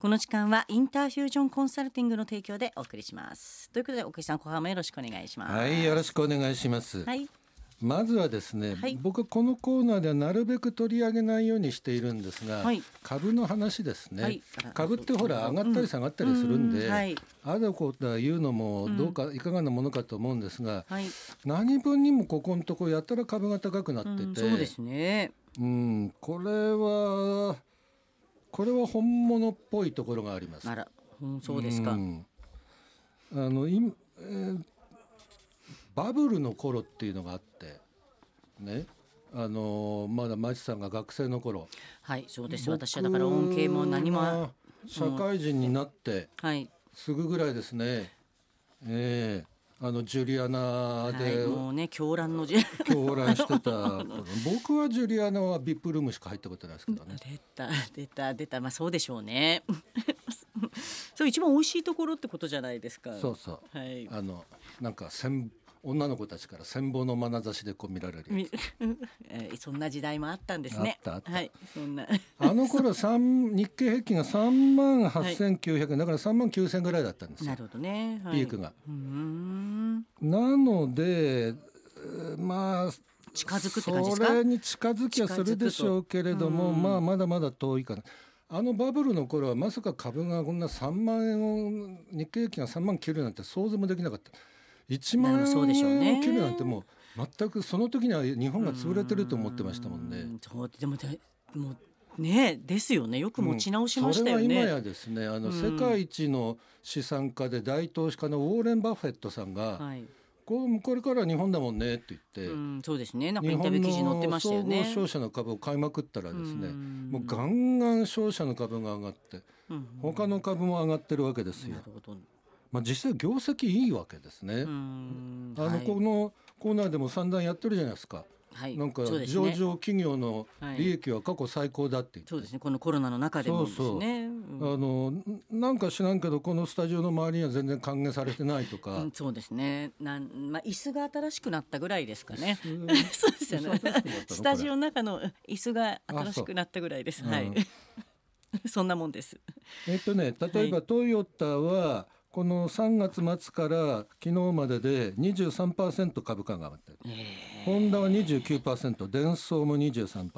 この時間はインターフュージョンコンサルティングの提供でお送りします。ということで奥井さん後半もよろしくお願いします。はいよろしくお願いします、はい。まずはですね、はい。僕このコーナーではなるべく取り上げないようにしているんですが、はい。株の話ですね、はい。株ってほら上がったり下がったりするんで、うんはい。あだこうだ言うのもどうか、いかがなものかと思うんですがはい、何分にもここのとこやったら株が高くなってて、うんそうですね。うんこれはこれは本物っぽいところがあります。あら、うん、そうですか、ん。あのい、えーバブルの頃っていうのがあってね。あのまだ町さんが学生の頃。はいそうです。私はだから恩恵も何も社会人になってはい、すぐぐらいですね、ええあのジュリアナはい、でもうね狂乱の時狂乱してた。頃、僕はジュリアナはビップルームしか入ったことないですけどね。出た出た出た。まあそうでしょうね。そう一番美味しいところってことじゃないですか。そうそう。はい。あのなんか千女の子たちから羨望の眼差しでこう見られる そんな時代もあったんですね。はい、そんな。あの頃 三日経平均が3万8900円、だから3万9000円ぐらいだったんですよなるほどね。はいピークが。うーん。なのでえーまあ近づくそれに近づきはするでしょうけれども、うんまあまだまだ遠いかな。あのバブルの頃はまさか株がこんな3万円を日経平均が3万切るなんて想像もできなかった1万そうでしょうね円を切るなんてもう全くその時には日本が潰れてると思ってましたもんね。うそうでもでもうねですよねよく持ち直しましたようんそれは今ね。やですねあの、うん世界一の資産家で大投資家のウォーレン・バフェットさんが、はい。こうこれからは日本だもんねって言って、うんそうですね。なんかイ日ンタビュ本ー記事載ってましたよね。商社の株を買いまくったらですね、うんもうガンガン商社の株が上がってうん他の株も上がってるわけですよな。るほど。まあ、実際業績いいわけですね。うんあの、はいこのコーナーでも散々やってるじゃないですか。はいなんか上場企業のはい利益は過去最高だって言って、そうですねこのコロナの中でもですね。あのんなんか知らんけどこのスタジオの周りには全然還元されてないとか、うん、そうですね。なん、まあ、椅子が新しくなったぐらいですかね。うん そうですよね。スタジオの中の椅子が新しくなったぐらいです。うんはい。そんなもんです。えっとね例えばトヨタはこの3月末から昨日までで23%株価が上がってる。えホンダは29%、デンソーも23%。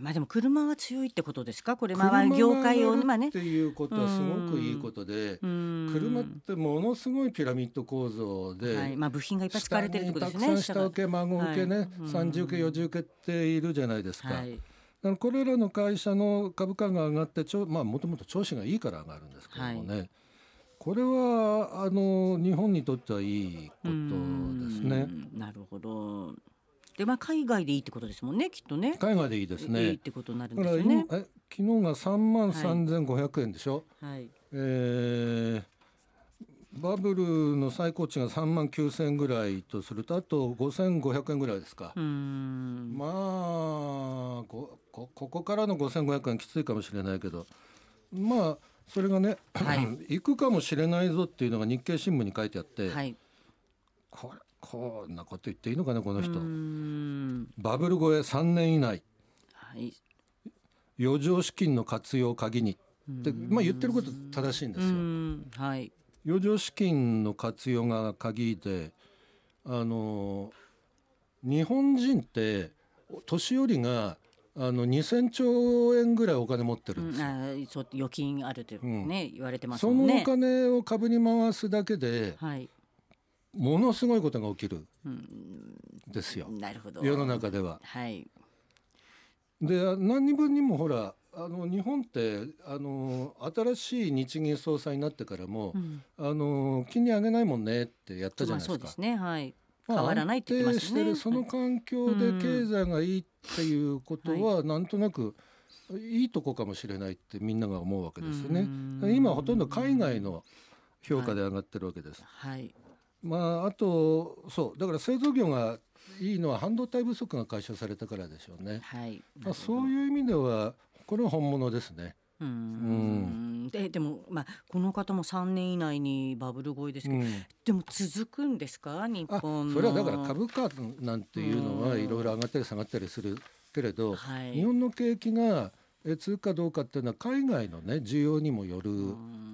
ー、まあでも車は強いってことですか？これまあ業界をまあねっ。ていうことはすごくいいことで、うん車ってものすごいピラミッド構造で、はい、まあ部品がいっぱい使われてるってことですね。たくさん下請け孫請けね、はい三次請け四次請けっているじゃないですか。はい。あのこれらの会社の株価が上がってちょまあもともと調子がいいから上がるんですけどもね、これはあの日本にとってはいいことですね。うん。なるほど。でまあ海外でいいってことですもんね。きっとね。海外でいいですいいっね。てことになるんですよね。昨日が3万3500円でしょ、はい。えーバブルの最高値が3万9000円ぐらいとするとあと5500円ぐらいですか。まあここからの5500円きついかもしれないけどまあそれがね、はい 行くかもしれないぞっていうのが日経新聞に書いてあって、はい。これこんなこと言っていいのかなこの人、バブル超え3年以内はい。余剰資金の活用を鍵にって、まあ、言ってること正しいんですうよ。んはい。余剰資金の活用が鍵であの日本人って年寄りがあの2,000兆円ぐらいお金持ってるうんんですよ。あそう預金あるってね、言われてますそのおもんね。金を株に回すだけではい。ものすごいことが起きるうんんですよなるほど。世の中では。はい。で何人分にもほらあの日本ってあの新しい日銀総裁になってからも、うんあの金利上げないもんねってやったじゃまあないですか。そうですね。はい。まあ変わらないって言ってましたね安定してるその環境で経済がいいっていうことはなんとなくいいとこかもしれないってみんなが思うわけですよね。うん今ほとんど海外の評価で上がってるわけです。はい。まああとそうだから製造業がいいのは半導体不足が解消されたからでしょうね。はい。まあ、そういう意味ではこれは本物ですね。うーん。ででもまあこの方も3年以内にバブル超えですけど、うん。でも続くんですか？日あ本の。それはだから株価なんていうのはうん。いろいろ上がったり下がったりするけれど、はい。日本の景気がえ通かどうかっていうのは海外のね需要にもよる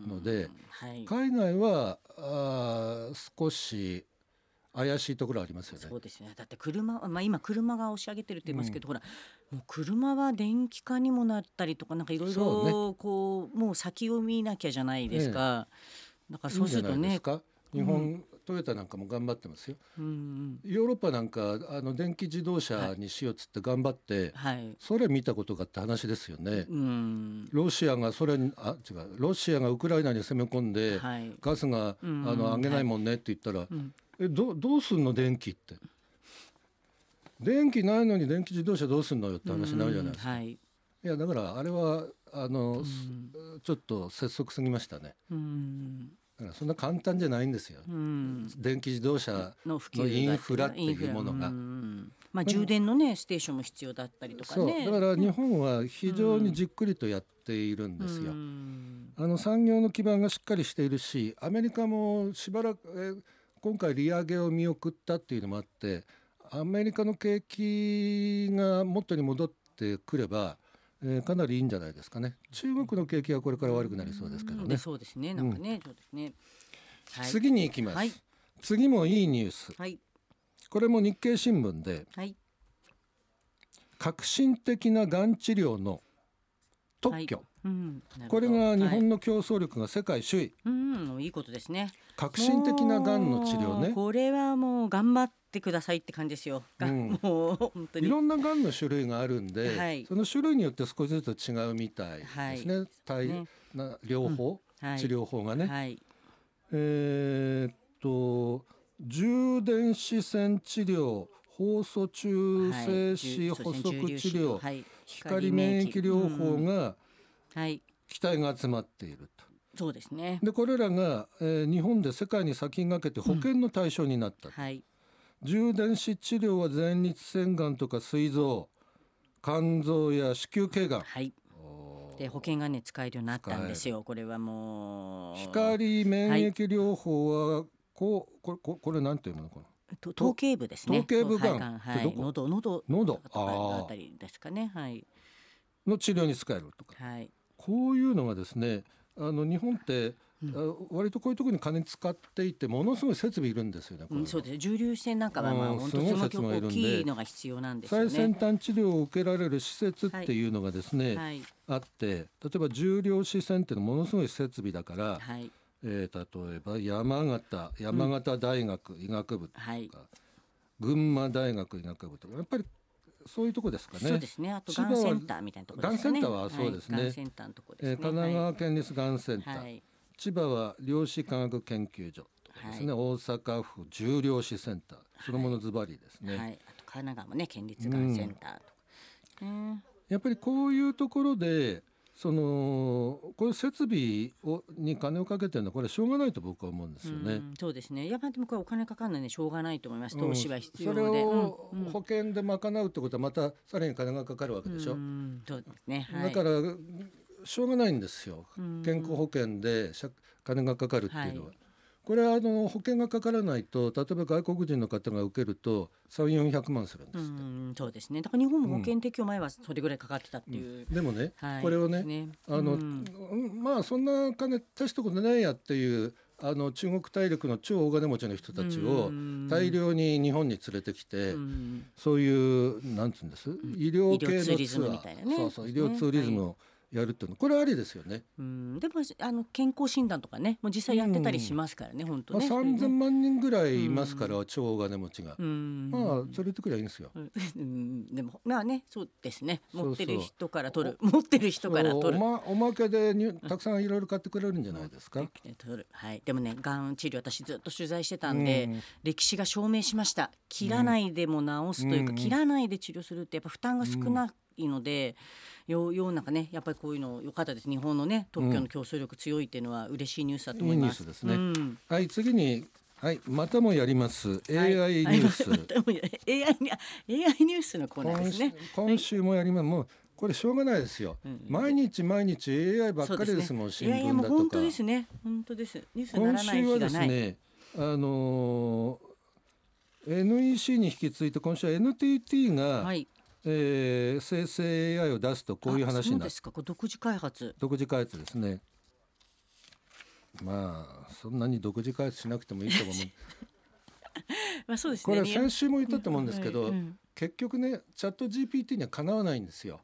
ので、はい、海外はあ少し怪しいところありますよね。そうですね。だって車、まあ今車が押し上げてるって言いますけど、うん、ほらもう車は電気化にもなったりとかなんかいろいろこうもう先を見なきゃじゃないですか。だからそうするとね。日本、うん、トヨタなんかも頑張ってますよ。うん、ヨーロッパなんかあの電気自動車にしようっつって頑張って、はい、それ見たことがって話ですよね。うん、ロシアがそれあ違う。ロシアがウクライナに攻め込んで、はい、ガスが、あの上げないもんねって言ったら、はい、えどどうすんの電気って？電気ないのに電気自動車どうすんのよって話になるじゃないですか。はい、いやだからあれはあの、ちょっと拙速すぎましたね。だからそんな簡単じゃないんですよ。電気自動車のインフラっていうものが。まあ充電のねステーションも必要だったりとかね。だから日本は非常にじっくりとやっているんですよ。あの産業の基盤がしっかりしているし、アメリカもしばらくえ今回利上げを見送ったっていうのもあってアメリカの景気が元に戻ってくれば、えー、かなりいいんじゃないですかね。中国の景気はこれから悪くなりそうですけどね。そうですね。なんかね、うん、そうですね、はい、次に行きます、はい、次もいいニュース、はい、これも日経新聞で、はい、革新的ながん治療の特許、うん、これが日本の競争力が世界首位、うん、いいことですね。革新的ながんの治療ね。これはもう頑張ってくださいって感じですよ、うん、もう本当に。いろんながんの種類があるんで、はい、その種類によって少しずつ違うみたいですね、はい、な療法、うん。はい、治療法がね、はい、えー、っと充電子線治療酵素中性子補足治療、光免疫療法が期待が集まっていると。そうですね。でこれらが、えー、日本で世界に先駆けて保険の対象になった、うんはい、充電子治療は前立腺がんとか膵臓肝臓や子宮頸がん、はい、で保険がね使えるようになったんですよ。これはもう。光免疫療法は、はい、こうこれここれなんていうのかな？頭頸部ですね頭頸部がん、はい、喉喉喉？あたりですかねはい。の治療に使えるとか、はい、こういうのがですねあの日本って、うん、割とこういうところに金使っていてものすごい設備いるんですよね。うん、そうです。重粒子線なんかはまあ本当その曲大きいのが必要なんですよね。最先端治療を受けられる施設ってい。うのがですね、はい、あって例えば重量子線っていうのはものすごい設備だから、はい、えー、例えば山形山形大学医学部とか、うんはい、群馬大学医学部とかやっぱりそういうとこですかね。そうですね。あとがんセンターみたいなところですね。がんセンターはそうですね。はい、センターのとこですね。えー、神奈川県立がんセンター、はい、千葉は量子科学研究所ですね。はい、大阪府重量子センター、そのものズバリですね。はい。あと神奈川もね県立がんセンターとか、うん、やっぱりこういうところで。そのこれ設備をに金をかけてるのはこれしょうがないと僕は思うんですよね。うそうですね。やっぱでもこれお金かかるのはねしょうがないと思います。投資は必要で。うん、それを保険で賄うってことはまたさらに金がかかるわけでしょ。うそうですね。はい、だからしょうがないんですよ。健康保険で金がかかるっていうのは。はいこれはあの保険がかからないと例えば外国人の方が受けると3 4 0 0万するんですうんそうですね。だから日本も保険適用前はそれぐらいかかってたっていう、うん、でもね、はい、これをね、ね、あの、うん、まあそんな金大したことないやっていうあの中国大陸の超大金持ちの人たちを大量に日本に連れてきて、そういうなんつうんです、医療系のツアー、ね、そうそう医療ツーリズムを、はいやるっていうの。これありですよね。うん。でもあの健康診断とかね。もう実際やってたりしますからね、うん、本当ね。まあ三千万人ぐらいいますから、うん、超大金持ちが。うん、まあそれとくらいいいんですよ。うん、でもまあねそうですね。持ってる人から取る。持ってる人から取る。おまおまけでにたくさんいろいろ買ってくれるんじゃないですか？取る。はい。でもねがん治療私ずっと取材してたんで、歴史が証明しました。切らないでも治すというか、切らないで治療するってやっぱ負担が少ないので。よ世の中ねやっぱりこういうの良かったです。日本のね特許の競争力強いっていうのは嬉しいニュースだと思います。いいですね、うん、はい次にはいまたもやります。AI ニュース、はい、AI に AI ニュース。のコーナーですね。今週もやります、もうこれしょうがないですよ、うん、毎日毎日 AI ばっかりですもん、ね、新聞だとか。本当ですね。本当です。ニュース今週はですねあのー、NEC に引き続いて今週は NTT が、はいえー、生成 AI を出すとこういう話になるですか。これ独自開発。独自開発ですね。まあそんなに独自開発しなくてもいいと思う。まあそうですこねれ先週も言ったと思うんですけど、はいうん結局ねチャット GPT にはかなわないんですよ。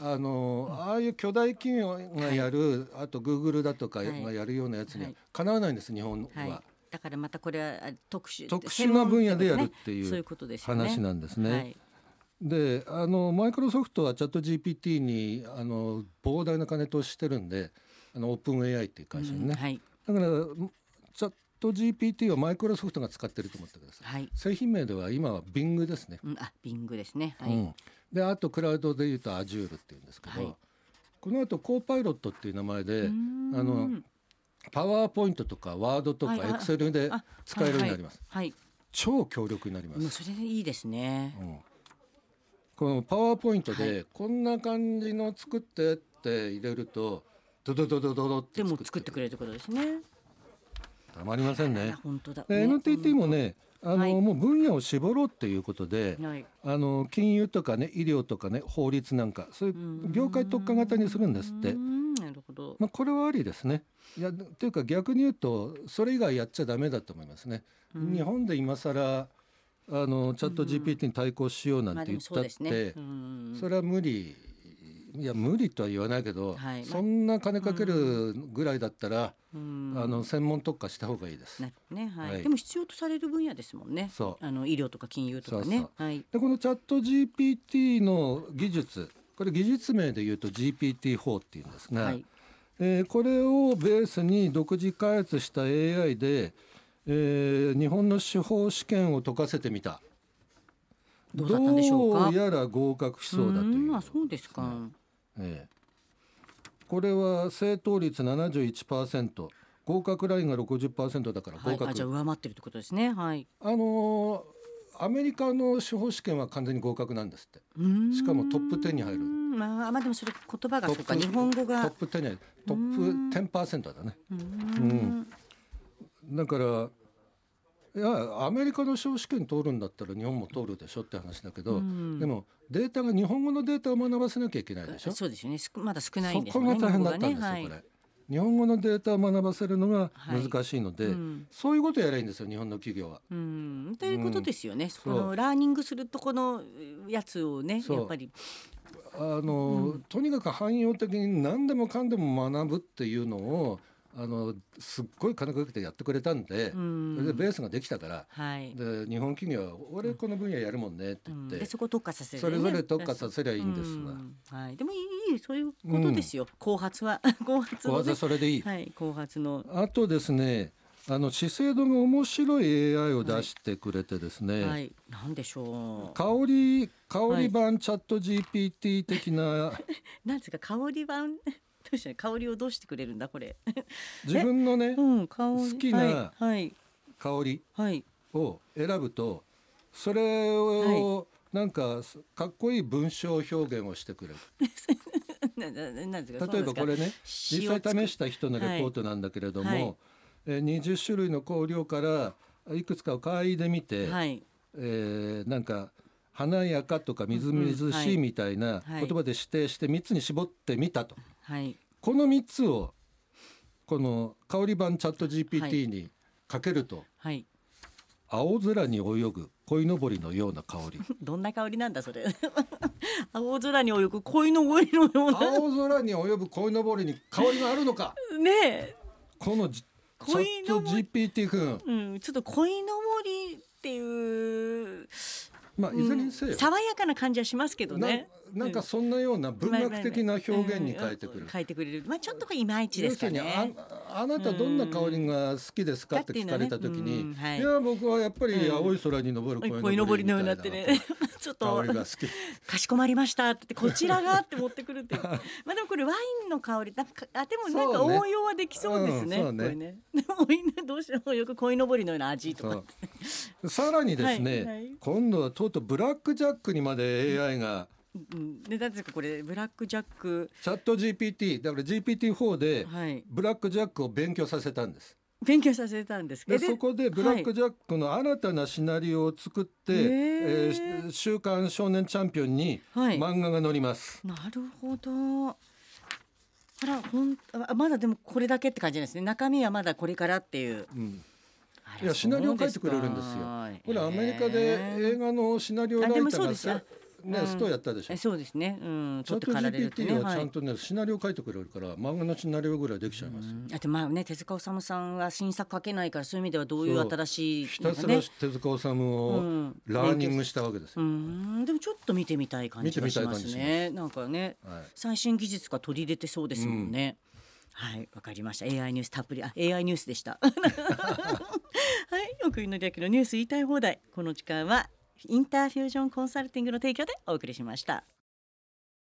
あのああいう巨大企業がやる、あとグーグルだとかはい。がやるようなやつにははい。かなわないんです日本は、はい。だからまたこれはあ特殊特殊な分野でやるっていうそういうことですよね。話なんですね。はいであのマイクロソフトはチャット GPT にあの膨大な金投資してるんであのオープン AI っていう会社にね、うんはい。だからチャット GPT はマイクロソフトが使ってると思ってください。はい。製品名では今は Bing ですね。うんあビングですね。はい、うん、であとクラウドでいうと Azure っていうんですけど、はい。この後コーパイロットっていう名前であのパワーポイントとかワードとかエクセルであ使えるようになります、はい、はい超強力になります、それでいいですね。うん、このパワーポイントはでこんな感じの作ってって入れるとドドドドドドってでも作ってくれるってことですね。たまりませんあね本当だ、で NTT もねあの、はい。もう分野を絞ろうっていうことで、はい。あの金融とかね医療とかね法律なんかそういう業界特化型にするんですって。なるほど。まあ、これはありですね。いやというか逆に言うとそれ以外やっちゃダメだと思いますね。うん。日本で今更あのチャット GPT に対抗しようなんて言ったって、それは無理。いや無理とは言わないけど、はい。そんな金かけるぐらいだったら、うん。あの専門特化した方がいいです。ねはい、はい。でも必要とされる分野ですもんね。そう。あの医療とか金融とかね。そうはい。でこのチャット GPT の技術これ技術名で言うと GPT-4 っていうんですが、はい。えーこれをベースに独自開発した AI で、えー日本の司法試験を解かせてみた。どうだったんでしょうか？どうやら合格しそうだという。そうですか、ええ。これは正答率71%合格ラインが60%だからはい、合格、あじゃあ上回ってるってことですね。はい。あのーアメリカの司法試験は完全に合格なんですって。しかもトップ10に入る。まあまあでもそれ言葉がそうか日本語が。トップ10に入るトップ10%だね。うーん。だからいやアメリカの司法試験通るんだったら日本も通るでしょって話だけど、うん。でもデータが日本語のデータを学ばせなきゃいけないでしょ？そうですよね。まだ少ないんですそこよねが大変だったんですよ、日本語これ。日本語のデータを学ばせるのがはい。難しいので、うん。そういうことやればいいんですよ日本の企業は。うん、ということですよね、そそう。のラーニングするとこのやつをねそう。やっぱり。あの、とにかく汎用的に何でもかんでも学ぶっていうのをあのすっごい金かけてやってくれたんで、うん。それでベースができたからはい、で日本企業は「俺この分野やるもんね」ってうん言って、でそこを特化させる、ね、それぞれ特化させりゃいいんですわ。うん。はい、でもいいいいそういうことですよ、後発は 後発の、小技ね、それでいい。はい後発の。あとですねあの資生堂が面白い AI を出してくれてですね、はい。なんでしょ香り香り版チャット GPT 的なう なんですか香り版？どうした香りをどうしてくれるんだこれ。自分のねうん香り。好きな香りはい、を選ぶとそれをなんかかっこいい文章表現をしてくれる。例えばこれね塩実際試した人のレポートなんだけれども、はい。はい。えー20種類の香料からいくつかを嗅いでみて、はい。えーなんか華やかとかみずみずしいみたいなはい言葉で指定して3つに絞ってみたと、はいこの3つをこの香り版チャットは GPT にかけると、はい。青空に泳ぐ鯉のぼりのような香り。どんな香りなんだそれ。青空に泳ぐ恋の声のような。青空に泳ぐ鯉のぼりに香りがあるのか。ねえ。このじチャ鯉ット GPT 君。うん、ちょっと鯉のぼりっていう、まあいずれにせよ、爽やかな感じはしますけどね。ななんかそんなような文学的な表現に変えてくるうん。変えてくれる。まあちょっといまいちですか要するにね。ああなたどんな香りが好きですかって聞かれた時うんに、はいいや僕はやっぱりうん青い空に昇る鯉のぼりのようになってね。ちょっと香りが好き。かしこまりましたって言ってこちらがって持ってくるっていう。まあでもこれワインの香りなんかあでもなんか応用はできそうですね。これね。でもみんなどうしようよく鯉のぼりのような味とか。さらにですね、今度はとうとうブラックジャックにまで AI がうん。でなんですかこれブラックジャックチャット GPT だから GPT-4 ではい。ブラックジャックを勉強させたんです。勉強させたんですでそこでブラック・ジャックの新たなシナリオを作って「はいえー週刊少年チャンピオン」にはい漫画が載ります。なるほど。あら、ほん、あまだでもこれだけって感じですね。中身はまだこれからっていう。うんいやシナリオ書いてくれるんですよこれアメリカで映画のシナリオライターがね、うん。ストやったでしょ。え。そうですね。うん、チャット取ってかられるってね。GPT ははい。ちゃんとね、シナリオ書いてくれるから漫画のシナリオぐらいできちゃいますよ。あとまあね手塚治虫さんは新作書けないからそういう意味ではどういう新しいひたすらね手塚治虫うをん。ラーニングしたわけですうよ。ん。でもちょっと見てみたい感じがします見てみたいねなんかねはい。最新技術が取り入れてそうですもんね、はい。わかりました。AI ニュースたっぷり。あ AI ニュースでした。はい。奥井の略のニュース言いたい放題。この時間はインターフュージョンコンサルティングの提供でお送りしました。